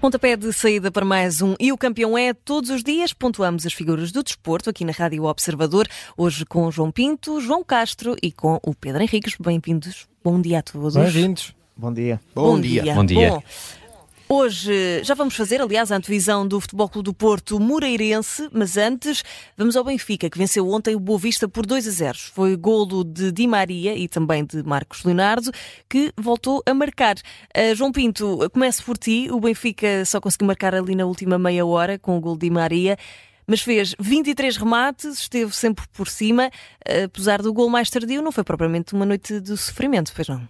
Pontapé de saída para mais um E o Campeão é todos os dias. Pontuamos as figuras do desporto aqui na Rádio Observador. Hoje com João Pinto, João Castro e com o Pedro Henriques. Bem-vindos. Bom dia a todos. Bem-vindos. Bom dia. Bom, Bom dia. dia. Bom dia. Bom, Hoje já vamos fazer, aliás, a antevisão do Futebol Clube do Porto Moreirense, mas antes vamos ao Benfica, que venceu ontem o Boa Vista por 2 a 0. Foi golo de Di Maria e também de Marcos Leonardo, que voltou a marcar. Uh, João Pinto, começo por ti. O Benfica só conseguiu marcar ali na última meia hora com o golo de Di Maria mas fez 23 remates, esteve sempre por cima. Apesar do gol mais tardio, não foi propriamente uma noite de sofrimento, pois não?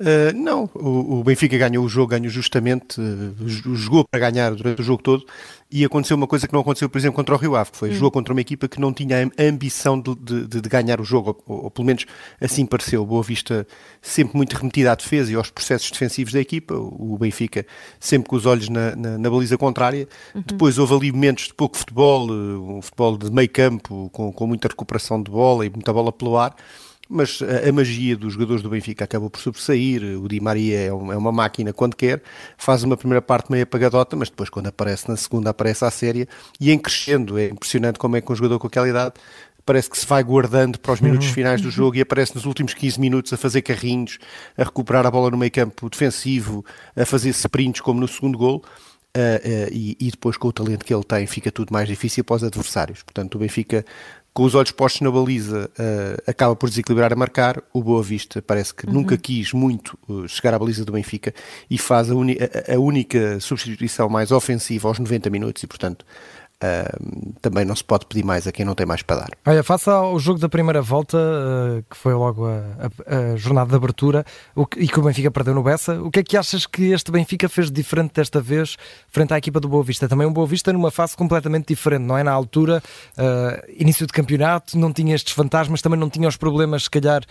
Uh, não, o, o, Benfica ganhou o jogo, ganhou justamente, uh, jogou para ganhar durante o jogo todo e aconteceu uma coisa que não aconteceu, por exemplo, contra o Rio Ave, que foi hum. jogou contra uma equipa que não tinha a ambição de, de, de ganhar o jogo, ou, ou, pelo menos assim pareceu. Boa Vista sempre muito remetida à defesa e aos processos defensivos da equipa, o Benfica sempre com os olhos na, na, na baliza contrária. Uhum. Depois houve ali momentos de pouco futebol, uh, um futebol de meio campo, com, com muita recuperação de bola e muita bola pelo ar mas a, a, magia dos jogadores do Benfica acabou por sobressair. O Di Maria é, um, é, uma máquina quando quer, faz uma primeira parte meio apagadota, mas depois, quando aparece na segunda, aparece à séria e em crescendo. É impressionante como é que um jogador com aquela idade parece que se vai guardando para os minutos uhum. finais do jogo e aparece nos últimos 15 minutos a fazer carrinhos, a recuperar a bola no meio campo defensivo, a fazer sprints como no segundo gol. Uh, uh, e, e, depois com o talento que ele tem fica tudo mais difícil para os adversários. Portanto, o Benfica com os olhos postos na baliza, uh, acaba por desequilibrar a marcar. O Boa Vista parece que uhum. nunca quis muito uh, chegar à baliza do Benfica e faz a, a, a, única substituição mais ofensiva aos 90 minutos e, portanto, Uh, também não se pode pedir mais a quem não tem mais para dar. Olha, face ao jogo da primeira volta, uh, que foi logo a, a, a jornada de abertura, que, e que o Benfica perdeu no Bessa, o que é que achas que este Benfica fez diferente desta vez frente à equipa do Boa Vista? Também um Boa Vista numa fase completamente diferente, não é? Na altura, uh, início de campeonato, não tinha estes fantasmas, também não tinha os problemas, se calhar,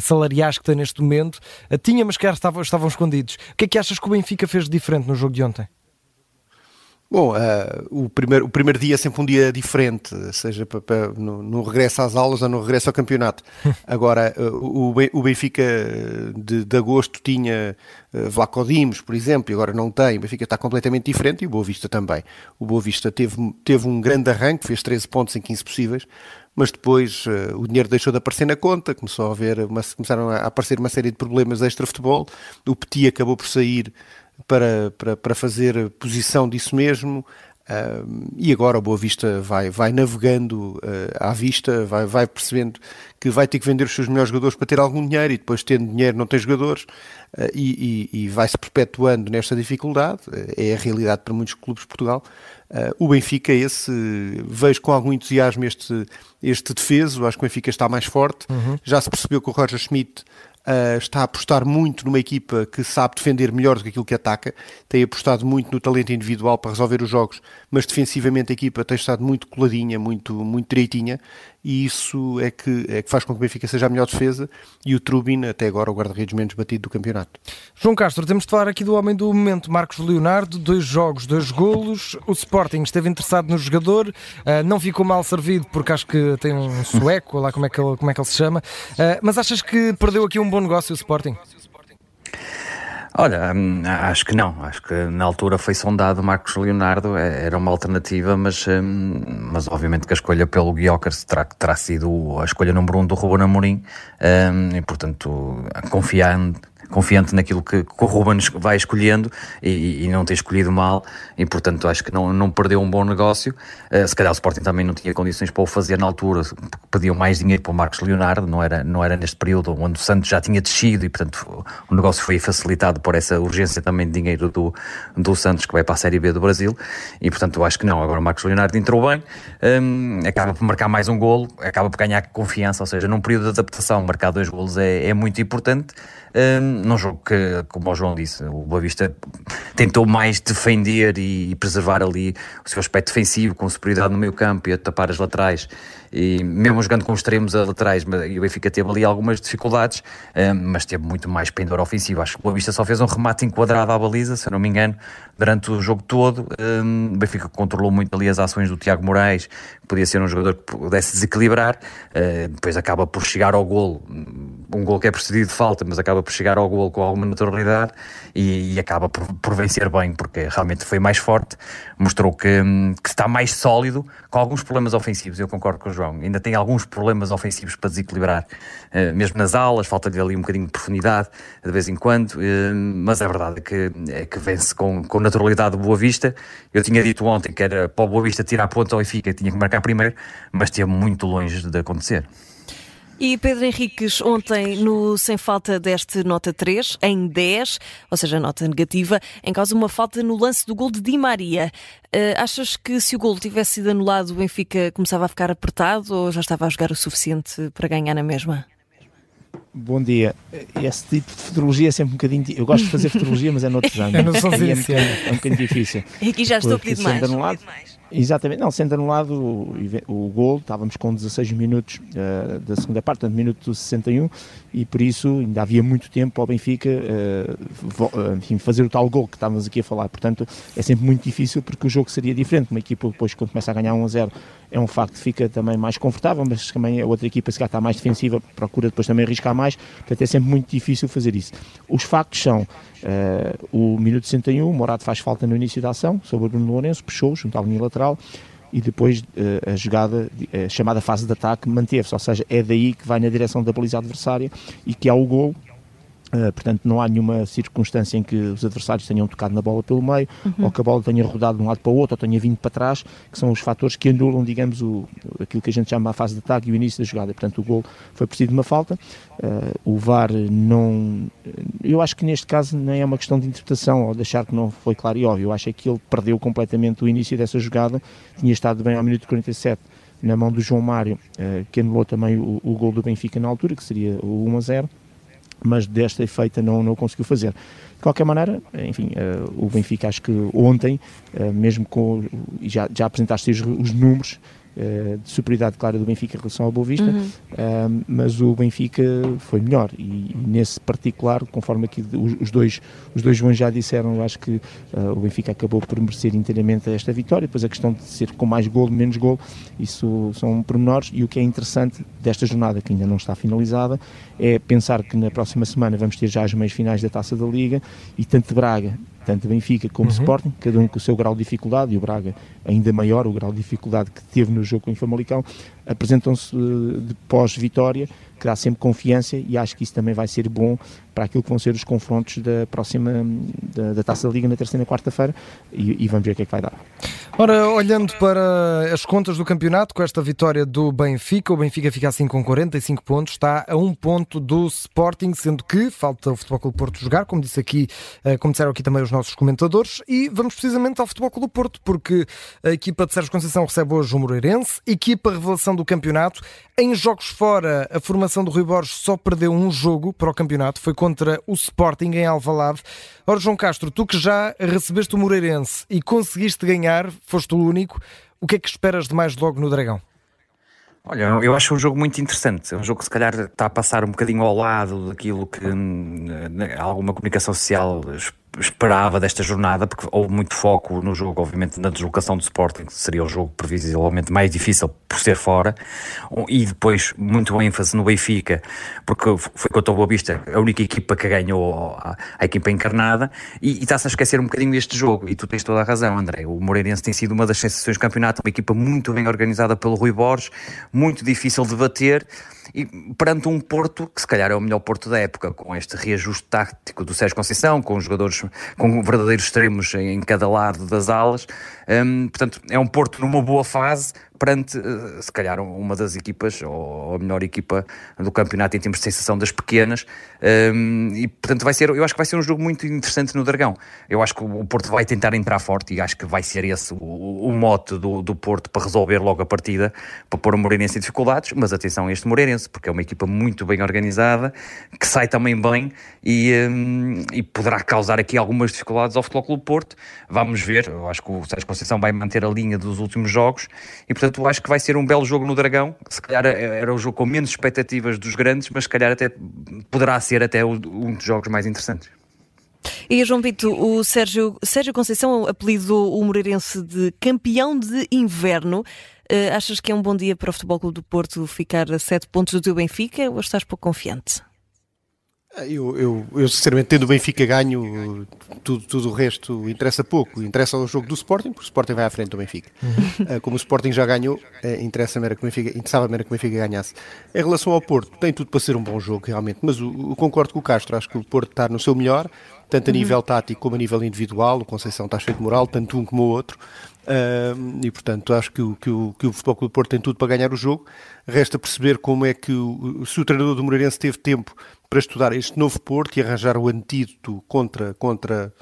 salariais que tem neste momento. tinha, mas que estavam, estavam escondidos. O que é que achas que o Benfica fez diferente no jogo de ontem? Bom, uh, o, primeiro, o primeiro dia é sempre um dia diferente, seja para, para, no, no, regresso às aulas ou no regresso ao campeonato. Agora, uh, o, o Benfica de, de agosto tinha uh, Vlaco Dimos, por exemplo, e agora não tem. O Benfica está completamente diferente e o Boa Vista também. O Boa Vista teve, teve um grande arranque, fez 13 pontos em 15 possíveis, mas depois uh, o dinheiro deixou de aparecer na conta, começou a haver uma, começaram a aparecer uma série de problemas extra-futebol. O Petit acabou por sair para, para, para fazer posição disso mesmo. Uh, e agora o Boa Vista vai, vai navegando uh, à vista, vai, vai percebendo que vai ter que vender os seus melhores jogadores para ter algum dinheiro e depois tendo dinheiro não tem jogadores uh, e, e, e vai-se perpetuando nesta dificuldade, é a realidade para muitos clubes de Portugal. o Benfica, esse, vejo com algum entusiasmo este, este defeso, acho que o Benfica está mais forte, uhum. já se percebeu que o Roger Schmidt Uh, está a apostar muito numa equipa que sabe defender melhor do que aquilo que ataca, tem apostado muito no talento individual para resolver os jogos, mas defensivamente a equipa tem estado muito coladinha, muito, muito direitinha, e isso é que, é que faz com que o Benfica seja a melhor defesa e o Trubin, até agora, o guarda-redes menos batido do campeonato. João Castro, temos de falar aqui do homem do momento, Marcos Leonardo, dois jogos, dois golos, o Sporting esteve interessado no jogador, uh, não ficou mal servido porque acho que tem um sueco, lá como é que ele, como é que ele se chama, uh, mas achas que perdeu aqui um bom negócio o Sporting? Olha, hum, acho que não. Acho que na altura foi sondado Marcos Leonardo, é, era uma alternativa, mas, hum, mas obviamente que a escolha pelo Guiocas terá, terá sido a escolha número um do Ruben Amorim hum, e, portanto, confiando confiante naquilo que, que o Ruben vai escolhendo e, e, não ter escolhido mal e portanto acho que não, não perdeu um bom negócio. Uh, se calhar o Sporting também não tinha condições para o fazer na altura pediam mais dinheiro para o Marcos Leonardo não era, não era neste período onde o Santos já tinha descido e portanto o negócio foi facilitado por essa urgência também de dinheiro do, do Santos que vai para a Série B do Brasil. E portanto acho que não, agora o Marcos Leonardo entrou bem um, acaba por marcar mais um golo acaba por ganhar confiança, ou seja, num período de adaptação marcar dois golos é, é muito importante um, num jogo que, como o João disse, o Boa Vista tentou mais defender e, preservar ali o seu aspecto defensivo, com superioridade no meio campo e a tapar as laterais e mesmo jogando com extremos a laterais, o Benfica teve ali algumas dificuldades, mas teve muito mais pendor ofensivo. Acho que o Boa Vista só fez um remate enquadrado à baliza, se não me engano, durante o jogo todo. O Benfica controlou muito ali as ações do Tiago Moraes, que podia ser um jogador que pudesse desequilibrar, depois acaba por chegar ao golo, um gol que é precedido de falta, mas acaba por chegar ao gol com alguma naturalidade e, acaba por, por, vencer bem, porque realmente foi mais forte, mostrou que, que, está mais sólido, com alguns problemas ofensivos, eu concordo com o João, ainda tem alguns problemas ofensivos para desequilibrar, uh, mesmo nas aulas, falta-lhe ali um bocadinho de profundidade de vez em quando, uh, mas a verdade é que, é que vence com, com naturalidade o Boa Vista. Eu tinha dito ontem que era para o Boa Vista tirar ponto ao Benfica, tinha que marcar primeiro, mas esteve muito longe de acontecer. E Pedro Henriques, ontem no Sem Falta deste nota 3, em 10, ou seja, nota negativa, em causa uma falta no lance do gol de Di Maria. Uh, achas que se o gol tivesse sido anulado, o Benfica começava a ficar apertado ou já estava a jogar o suficiente para ganhar na mesma? Bom dia. Esse tipo de futurologia é sempre um bocadinho. Eu gosto de fazer futurologia, mas é noutros anos. É, é, é um bocadinho difícil. E aqui já estou a pedir mais. Anulado, Exatamente, não, sendo anulado o, o gol, estávamos com 16 minutos uh, da segunda parte, portanto, minuto 61, e por isso ainda havia muito tempo ao Benfica uh, enfim, fazer o tal gol que estávamos aqui a falar. Portanto, é sempre muito difícil porque o jogo seria diferente. Uma equipa, depois, quando começa a ganhar 1 a 0, é um facto, fica também mais confortável, mas também a outra equipa, se calhar, está mais defensiva, procura depois também arriscar mais. Portanto, é sempre muito difícil fazer isso. Os factos são uh, o minuto 61, o Morado faz falta no início da ação sobre o Bruno Lourenço, puxou junto à linha lateral e depois uh, a jogada, a chamada fase de ataque, manteve-se, ou seja, é daí que vai na direção da baliza adversária e que há o gol Uh, portanto, não há nenhuma circunstância em que os adversários tenham tocado na bola pelo meio, uhum. ou que a bola tenha rodado de um lado para o outro, ou tenha vindo para trás, que são os fatores que anulam, digamos, o, aquilo que a gente chama a fase de ataque e o início da jogada. Portanto, o gol foi preciso de uma falta. Uh, o VAR não. Eu acho que neste caso nem é uma questão de interpretação ou de achar que não foi claro e óbvio. Eu acho é que ele perdeu completamente o início dessa jogada, tinha estado bem ao minuto 47 na mão do João Mário, uh, que anulou também o, o gol do Benfica na altura, que seria o 1 a 0 mas desta feita não, não conseguiu fazer. De qualquer maneira, enfim, uh, o Benfica acho que ontem, uh, mesmo com, já, já apresentaste os, os números, eh, de superioridade clara do Benfica em relação ao Boa Vista, uhum. uh, mas o Benfica foi melhor. E, e, nesse particular, conforme aqui os, os, dois os dois Joões já disseram, eu acho que uh, o Benfica acabou por merecer inteiramente esta vitória, depois a questão de ser com mais golo, menos golo, isso são pormenores. E o que é interessante desta jornada, que ainda não está finalizada, é pensar que na próxima semana vamos ter já as meias finais da Taça da Liga e tanto Braga tanto Benfica como uhum. Sporting, cada um com o seu grau de dificuldade, e o Braga ainda maior, o grau de dificuldade que teve no jogo com o Famalicão, apresentam-se uh, de pós-vitória, que dá sempre confiança e acho que isso também vai ser bom para aquilo que vão ser os confrontos da próxima da, da Taça da Liga na terceira e quarta-feira e, e, vamos ver o que é que vai dar. Ora, olhando para as contas do campeonato, com esta vitória do Benfica, o Benfica fica assim com 45 pontos, está a um ponto do Sporting, sendo que falta o Futebol Clube Porto jogar, como disse aqui, eh, como disseram aqui também os nossos comentadores, e vamos precisamente ao Futebol Clube Porto, porque a equipa de Sérgio Conceição recebe hoje o Moreirense, equipa revelação do campeonato, em jogos fora, a formação do Rui Borges só perdeu um jogo para o campeonato, foi contra o Sporting em Alvalade. Ora, João Castro, tu que já recebeste o Moreirense e conseguiste ganhar, foste o único, o que é que esperas de mais logo no Dragão? Olha, eu acho um jogo muito interessante. É um jogo que se calhar está a passar um bocadinho ao lado daquilo que hum, alguma comunicação social esperava desta jornada, porque houve muito foco no jogo, obviamente, na deslocação do Sporting, que seria o jogo previsivelmente mais difícil por ser fora, e depois muito ênfase no Benfica, porque foi contra o Boa Vista a única equipa que ganhou a, a equipa encarnada, e, e está-se a esquecer um bocadinho deste jogo, e tu tens toda a razão, André. O Moreirense tem sido uma das sensações do campeonato, uma equipa muito bem organizada pelo Rui Borges, muito difícil de bater e perante um Porto que se calhar é o melhor Porto da época, com este reajuste tático do Sérgio Conceição, com jogadores com verdadeiros extremos em cada lado das alas, um, portanto é um Porto numa boa fase, perante, eh, se calhar, uma das equipas, ou a melhor equipa do campeonato em termos de sensação das pequenas. Um, e, portanto, vai ser, eu acho que vai ser um jogo muito interessante no Dragão. Eu acho que o Porto vai tentar entrar forte e acho que vai ser esse o, mote do, do Porto para resolver logo a partida, para pôr o Moreirense em dificuldades. Mas atenção a este Moreirense, porque é uma equipa muito bem organizada, que sai também bem e, um, e poderá causar aqui algumas dificuldades ao Futebol Clube Porto. Vamos ver, eu acho que o Sérgio Conceição vai manter a linha dos últimos jogos e, portanto, Portanto, acho que vai ser um belo jogo no Dragão. Se calhar era o jogo com menos expectativas dos grandes, mas se calhar até poderá ser até um dos jogos mais interessantes. E João Pito, o Sérgio, Sérgio Conceição apelidou o Moreirense de campeão de inverno. Uh, achas que é um bom dia para o Futebol Clube do Porto ficar a sete pontos do teu Benfica ou estás pouco confiante? Eu, eu, eu, sinceramente, tendo o Benfica ganho, tudo, tudo o resto interessa pouco. Interessa o jogo do Sporting, porque o Sporting vai à frente do Benfica. Uhum. Como o Sporting já ganhou, eh, interessa que o Benfica, interessava que o Benfica ganhasse. Em relação ao Porto, tem tudo para ser um bom jogo, realmente. Mas eu, concordo com o Castro, acho que o Porto está no seu melhor, tanto a uhum. nível tático como a nível individual. O Conceição está cheio de moral, tanto um como o outro. Uh, e portanto acho que o, que, o, que o Futebol Clube do Porto tem tudo para ganhar o jogo. Resta perceber como é que o, se o treinador do Moreirense teve tempo para estudar este novo Porto e arranjar o antídoto contra, contra,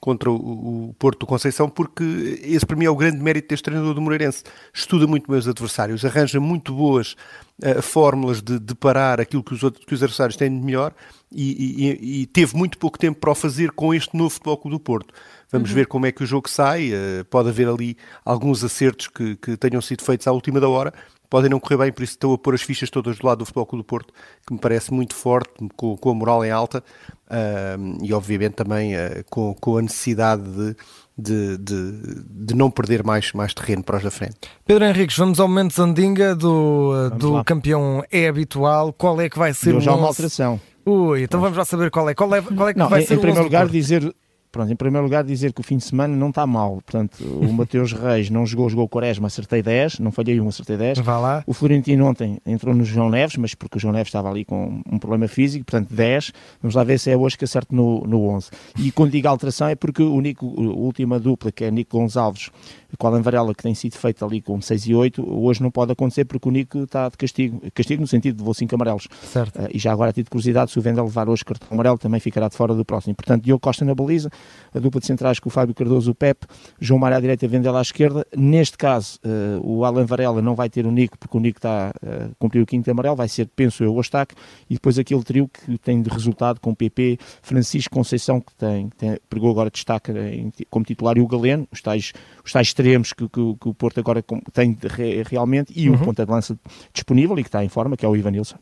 contra o, o, Porto do Conceição, porque esse para mim é o grande mérito deste treinador do Moreirense. Estuda muito bem os adversários, arranja muito boas uh, fórmulas de, de, parar aquilo que os, outros, que os adversários têm de melhor e, e, e, teve muito pouco tempo para o fazer com este novo Futebol Clube do Porto. Vamos uhum. ver como é que o jogo sai. Uh, pode haver ali alguns acertos que, que tenham sido feitos à última da hora, podem não correr bem, por isso estou a pôr as fichas todas do lado do Futebol Clube do Porto, que me parece muito forte, com, com a moral em alta uh, e obviamente também uh, com, com a necessidade de, de, de, de, não perder mais, mais terreno para os da frente. Pedro Henriques, vamos ao momento Zandinga do, do campeão é habitual. Qual é que vai ser o já uma alteração. Ui, então vamos lá saber qual é. Qual é, qual é que não, vai em, ser em o primeiro lugar, dizer Pronto, em primeiro lugar, dizer que o fim de semana não está mal. Portanto, o Mateus Reis não jogou, jogou o Quaresma, acertei 10, não falhei um, acertei 10. Vá lá. O Florentino ontem entrou no João Neves, mas porque o João Neves estava ali com um problema físico, portanto 10. Vamos lá ver se é hoje que acerto no, no 11. E quando digo alteração é porque o Nico, a última dupla, que é Nico Gonçalves com a Alan Varela, que tem sido feita ali com 6 e 8, hoje não pode acontecer porque o Nico está de castigo. Castigo no sentido de vou 5 amarelos. Certo. Uh, e já agora, a título de curiosidade, se o Vendel levar hoje cartão amarelo, também ficará de fora do próximo. Portanto, Diogo Costa na baliza, a dupla de central atrás com o Fábio Cardoso, o Pep, João Mário à direita, Vendela à esquerda. Neste caso, uh, o Alan Varela não vai ter o Nico, porque o Nico está a uh, cumprir o quinto amarelo, vai ser, penso eu, o Ostaque, e depois aquele trio que tem de resultado com o PP, Francisco Conceição, que tem, tem pegou agora destaque em, como titular, e o Galeno, os tais, os tais extremos que, que, que o Porto agora tem realmente, e uhum. o ponta de lança disponível e que está em forma, que é o Ivanilson.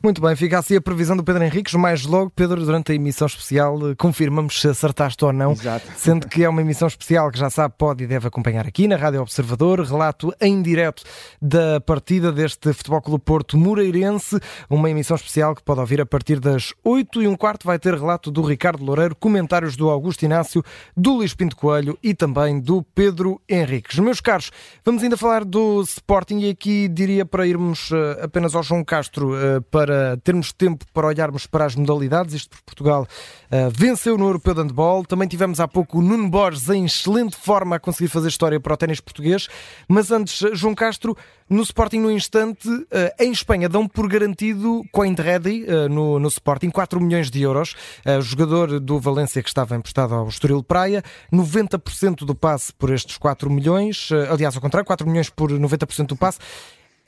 Muito bem, fica assim a previsão do Pedro Henriques. Mais logo, Pedro, durante a emissão especial, eh, confirmamos se acertaste ou não. Exato. Sendo que é uma emissão especial que já sabe, pode e deve acompanhar aqui na Rádio Observador. Relato em direto da partida deste Futebol Clube Porto Moreirense. Uma emissão especial que pode ouvir a partir das 8 e um quarto. Vai ter relato do Ricardo Loureiro, comentários do Augusto Inácio, do Luís Pinto Coelho e também do Pedro Henriques. Meus caros, vamos ainda falar do Sporting e aqui diria para irmos eh, apenas ao João Castro eh, para para termos tempo para olharmos para as modalidades. Isto por Portugal uh, venceu no Europeu de Handball. Também tivemos há pouco o Nuno Borges em excelente forma a conseguir fazer história para o ténis português. Mas antes, João Castro, no Sporting no instante, uh, em Espanha dão por garantido Coin Ready uh, no, no Sporting 4 milhões de euros. Uh, jogador do Valência que estava emprestado ao Estoril Praia, 90% do passe por estes 4 milhões, aliás, ao contrário, 4 milhões por 90% do passe.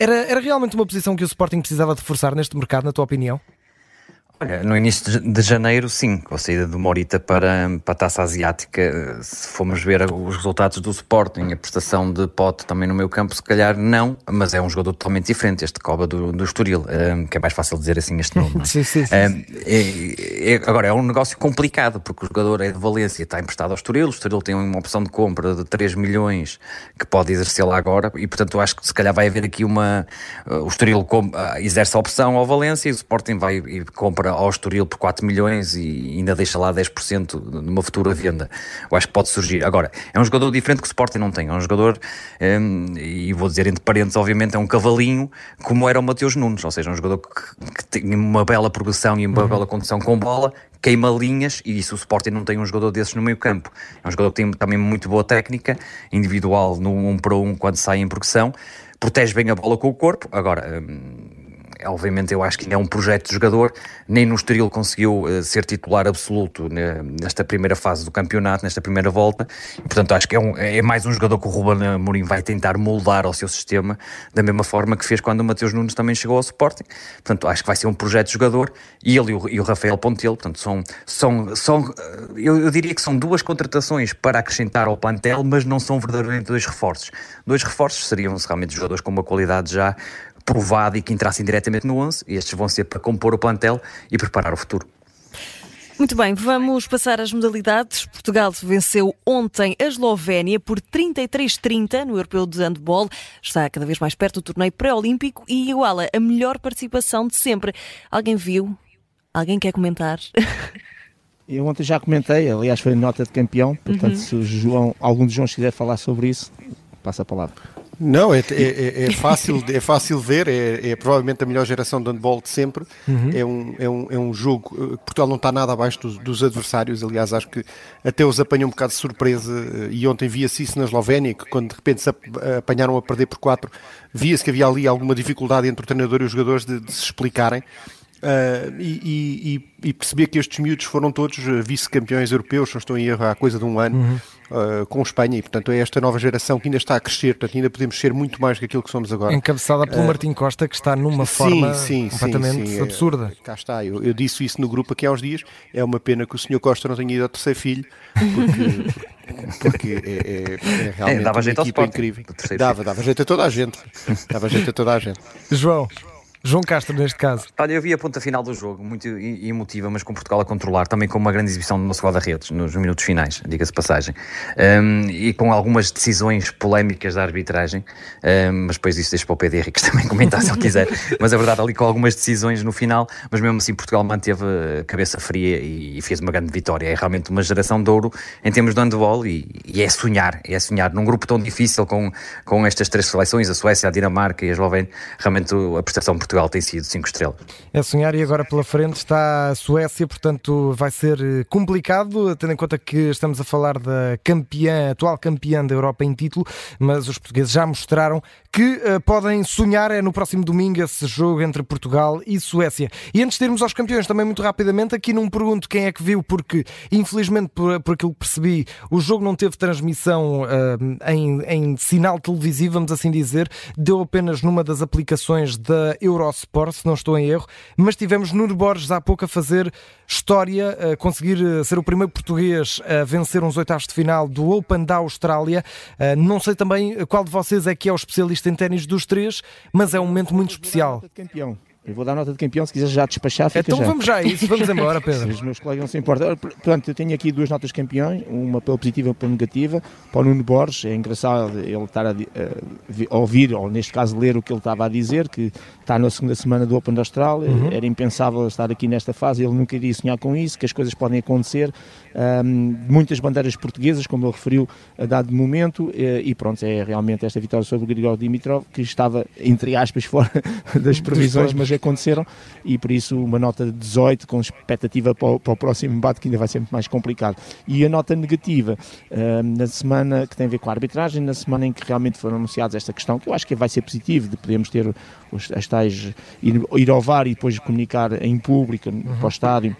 Era, era realmente uma posição que o Sporting precisava de forçar neste mercado, na tua opinião? Olha, no início de janeiro, sim, com a saída do Morita para, para a taça asiática, se formos ver os resultados do Sporting, a prestação de Pote também no meu campo, se calhar não, mas é um jogador totalmente diferente, este Coba do, do Estoril, um, que é mais fácil dizer assim este nome. É? sim, sim, sim. Um, é, é, agora, é um negócio complicado, porque o jogador é de Valência, está emprestado ao Estoril, o Estoril tem uma opção de compra de 3 milhões que pode exercê-la agora, e portanto acho que se calhar vai haver aqui uma. Uh, o Estoril exerce a opção ao Valência e o Sporting vai e compra ao Estoril por 4 milhões e ainda deixa lá 10% numa futura venda. Eu acho que pode surgir. Agora, é um jogador diferente que o Sporting não tem. É um jogador, um, e vou dizer entre parênteses, obviamente, é um cavalinho como era o Mateus Nunes, ou seja, um jogador que, que tem uma bela progressão e uma uhum. bela condição com bola, queima linhas e isso o Sporting não tem um jogador desses no meio campo. É um jogador que tem também muito boa técnica, individual no 1 um para 1 um, quando sai em progressão, protege bem a bola com o corpo. Agora, hum, obviamente eu acho que ainda é um projeto de jogador, nem no Estoril conseguiu uh, ser titular absoluto nesta primeira fase do campeonato, nesta primeira volta, e, portanto acho que é, um, é, mais um jogador que o Ruben Amorim vai tentar moldar ao seu sistema, da mesma forma que fez quando o Mateus Nunes também chegou ao Sporting, portanto acho que vai ser um projeto de jogador, e ele e o, e o Rafael Pontel, portanto são, são, são eu, eu diria que são duas contratações para acrescentar ao plantel, mas não são verdadeiramente dois reforços. Dois reforços seriam realmente jogadores com uma qualidade já provado e que entrassem diretamente no 11, e estes vão ser para compor o plantel e preparar o futuro. Muito bem, vamos passar às modalidades. Portugal venceu ontem a Eslovénia por 33-30 no Europeu de Handball. Está cada vez mais perto do torneio pré-olímpico e iguala a melhor participação de sempre. Alguém viu Alguém quer comentar? Eu ontem já comentei, aliás foi nota de campeão, portanto uhum. se o João, algum dos Joões quiser falar sobre isso, passa a palavra. Não, é, é, é, é, fácil, é fácil ver, é, é, provavelmente a melhor geração de handball de sempre. Uhum. É, um, é, um, é um jogo. Eh, Portugal não está nada abaixo dos, dos, adversários, aliás, acho que até os apanhou um bocado de surpresa. Eh, e ontem via-se isso na Eslovénia, que quando de repente se apanharam a perder por 4, via-se que havia ali alguma dificuldade entre o treinador e os jogadores de, de se explicarem. Uh, e, e, e, perceber que estes miúdos foram todos vice-campeões europeus, não estou em erro, há coisa de um ano. Uhum uh, com Espanha e, portanto, é esta nova geração que ainda está a crescer, portanto, ainda podemos ser muito mais do que aquilo que somos agora. Encabeçada pelo uh, Martim Costa, que está numa sim, forma sim, completamente sim, absurda. cá está, eu, eu, disse isso no grupo aqui há uns dias. É uma pena que o Sr. Costa não tenha ido ao terceiro filho, porque, porque é, é, é realmente é, dava uma jeito equipa incrível. Dava, dava jeito a toda a gente. Dava jeito a toda a gente. João. João Castro, neste caso. Olha, eu vi a ponta final do jogo, muito emotiva, mas com Portugal a controlar, também com uma grande exibição nosso guarda-redes, nos minutos finais, diga-se passagem, um, e com algumas decisões polémicas da arbitragem, um, mas depois isso deixa para o Pedro Henrique também comentar se ele quiser, mas a verdade ali com algumas decisões no final, mas mesmo assim Portugal manteve a cabeça fria e, e fez uma grande vitória, é realmente uma geração de ouro em termos de handball e, e, é sonhar, é sonhar, num grupo tão difícil com, com estas três seleções, a Suécia, a Dinamarca e a Eslovénia, realmente a prestação Portugal Portugal tem sido 5 estrelas. É sonhar e agora pela frente está a Suécia, portanto vai ser eh, complicado, tendo em conta que estamos a falar da campeã, atual campeã da Europa em título, mas os portugueses já mostraram que uh, podem sonhar é no próximo domingo esse jogo entre Portugal e Suécia. E antes de irmos aos campeões, também muito rapidamente, aqui não pergunto quem é que viu, porque infelizmente por, por aquilo que percebi, o jogo não teve transmissão uh, em, em sinal televisivo, vamos assim dizer, deu apenas numa das aplicações da Euro Eurosport, se não estou em erro, mas tivemos Nuno Borges há pouco a fazer história, a conseguir eh, ser o primeiro português a vencer uns oitavos de final do Open da Austrália. Eh, não sei também qual de vocês é que é o especialista em ténis dos três, mas é um momento muito especial. Campeão. Eu vou dar nota de campeão, se quiser já despachar, fica Então já. vamos já a isso, vamos embora, Pedro. Os meus colegas não se importam. Portanto, eu tenho aqui duas notas de campeão, uma pela positiva e uma pela negativa. Para o Nuno Borges, é engraçado ele estar a, a, ouvir, ou neste caso ler o que ele estava a dizer, que está na segunda semana do Open da Austrália, uhum. era impensável estar aqui nesta fase, ele nunca iria sonhar com isso, que as coisas podem acontecer. Um, muitas bandeiras portuguesas, como ele referiu a dado momento, e, e pronto, é realmente esta vitória sobre o Grigor Dimitrov, que estava, entre aspas, fora das previsões, mas aconteceram, e por isso uma nota de 18 com expectativa para o, para o próximo embate, que ainda vai ser muito mais complicado. E a nota negativa, um, na semana que tem a ver com a arbitragem, na semana em que realmente foram anunciados esta questão, que eu acho que vai ser positivo, de podermos ter os, as tais, ir, ir ao VAR e depois comunicar em público, uhum. para o estádio,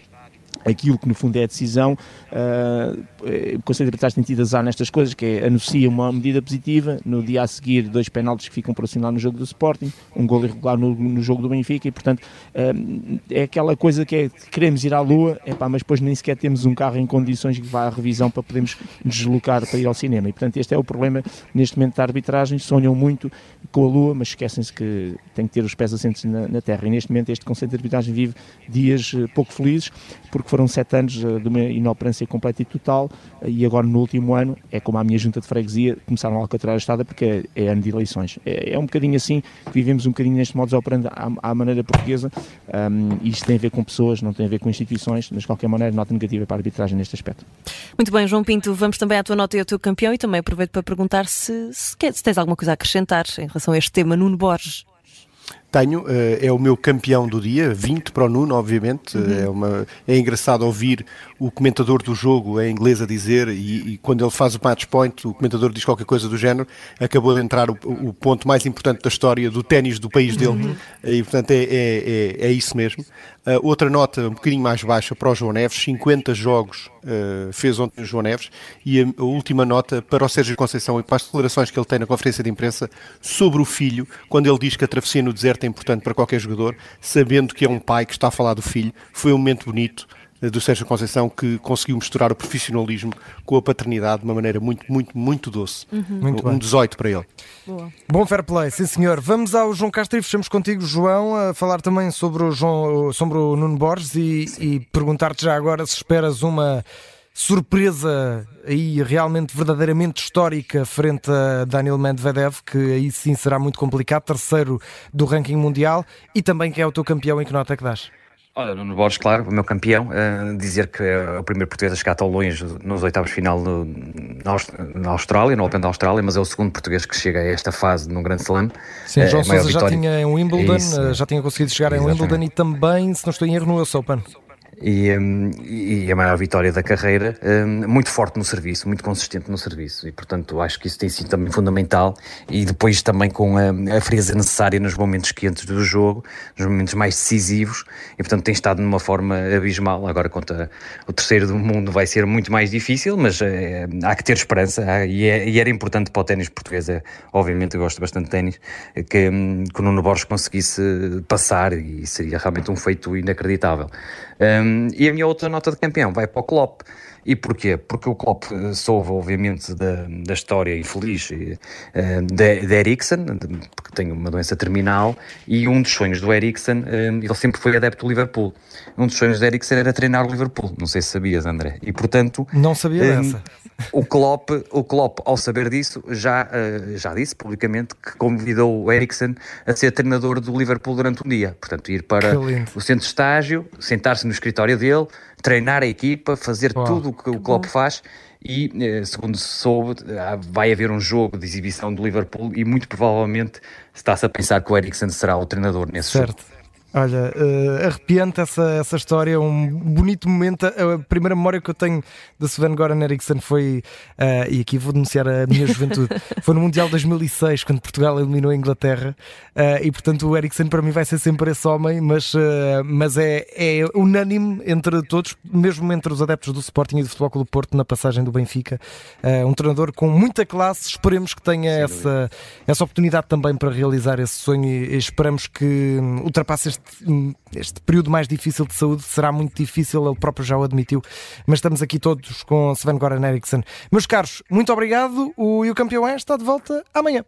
aquilo que no fundo é a decisão, uh, o Conselho de Arbitragem tem tido azar nestas coisas, que é anuncia uma medida positiva, no dia a seguir dois penaltis que ficam por assinar no jogo do Sporting, um gol irregular no, no jogo do Benfica e portanto uh, é aquela coisa que é, queremos ir à Lua, epá, mas depois nem sequer temos um carro em condições que vá à revisão para podermos deslocar para ir ao cinema. E portanto este é o problema neste momento da arbitragem, sonham muito com a Lua, mas esquecem-se que tem que ter os pés assentes na, na terra. E neste momento este Conselho de Arbitragem vive dias uh, pouco felizes porque foram sete anos de uma inoperância completa e total e agora no último ano é como a minha junta de freguesia começaram a alcatrar a estrada porque é, é, ano de eleições. É, é, um bocadinho assim vivemos um bocadinho neste modo operando à, à maneira portuguesa um, isto tem a ver com pessoas, não tem a ver com instituições, mas de qualquer maneira nota negativa para a arbitragem neste aspecto. Muito bem, João Pinto, vamos também à tua nota e ao teu campeão e também aproveito para perguntar se, se, se tens alguma coisa a acrescentar em relação a este tema, Nuno Borges. Tenho, eh, é o meu campeão do dia, 20 para o Nuno, obviamente. Uhum. É, uma, é engraçado ouvir o comentador do jogo em inglês a dizer, e, e, quando ele faz o match point, o comentador diz qualquer coisa do género, acabou de entrar o, o ponto mais importante da história do ténis do país dele, uhum. e portanto é, é, é, é isso mesmo. Uh, outra nota um bocadinho mais baixa para o João Neves, 50 jogos uh, fez ontem o João Neves, e a, a, última nota para o Sérgio Conceição e para as declarações que ele tem na conferência de imprensa sobre o filho, quando ele diz que a travessia no deserto é importante para qualquer jogador, sabendo que é um pai que está a falar do filho, foi um momento bonito do Sérgio Conceição que conseguiu misturar o profissionalismo com a paternidade de uma maneira muito, muito, muito doce. Uhum. Muito um 18 para ele. Boa. Bom fair play, sim senhor. Vamos ao João Castro e fechamos contigo, João, a falar também sobre o, João, sobre o Nuno Borges e, e perguntar-te já agora se esperas uma surpresa aí realmente verdadeiramente histórica frente a Daniel Medvedev, que aí sim será muito complicado, terceiro do ranking mundial, e também quem é o teu campeão e que nota é que dás? Olha, Nuno Borges, claro, o meu campeão, uh, dizer que é o primeiro português a chegar tão longe nos oitavos de final no, na Austrália, no Open da Austrália, mas é o segundo português que chega a esta fase num grande slam. Sim, João uh, Sousa já tinha em Wimbledon, Isso, já tinha conseguido chegar Exatamente. em Wimbledon e também, se não estou em erro, no US Open e, um, e a maior vitória da carreira, um, muito forte no serviço, muito consistente no serviço. E portanto acho que isso tem sido também fundamental. E depois também com a, a frieza necessária nos momentos quentes do jogo, nos momentos mais decisivos. E portanto tem estado numa forma abismal, agora contra o terceiro do mundo vai ser muito mais difícil, mas é, há que ter esperança. E, é, e, era importante para o ténis português, é, obviamente eu gosto bastante de ténis, que, hum, que o Nuno Borges conseguisse passar. E seria realmente um feito inacreditável. Um, e a minha outra nota de campeão vai para o Klopp. E porquê? Porque o Klopp eh, soube, obviamente, da, da história infeliz uh, de, de Eriksen, porque tem uma doença terminal, e um dos sonhos do Eriksen, uh, ele sempre foi adepto do Liverpool. Um dos sonhos de Eriksen era treinar o Liverpool. Não sei se sabias, André. E portanto. Não sabia um, dessa. O Klopp, o Klopp, ao saber disso, já, já disse publicamente que convidou o Eriksen a ser treinador do Liverpool durante um dia. Portanto, ir para o centro de estágio, sentar-se no escritório dele, treinar a equipa, fazer Uau. tudo o que o Klopp Bom. faz e, eh, segundo se soube, vai haver um jogo de exibição do Liverpool e muito provavelmente está-se a pensar que o Eriksen será o treinador nesse certo. jogo. Olha, uh, arrepiante essa, essa história, um bonito momento. A primeira memória que eu tenho de Sven Goran Eriksson foi, uh, e aqui vou denunciar a minha juventude, foi no Mundial 2006, quando Portugal eliminou a Inglaterra, uh, e portanto o Eriksson para mim vai ser sempre esse homem, mas, mas é, é unânime entre todos, mesmo entre os adeptos do Sporting e do Futebol Clube Porto, na passagem do Benfica. um treinador com muita classe, esperemos que tenha essa, essa oportunidade também para realizar esse sonho e esperamos que ultrapasse este este, período mais difícil de saúde será muito difícil, ele próprio já o admitiu, mas estamos aqui todos com Sven Goran Eriksson. Meus caros, muito obrigado o, e o campeão é está de volta amanhã.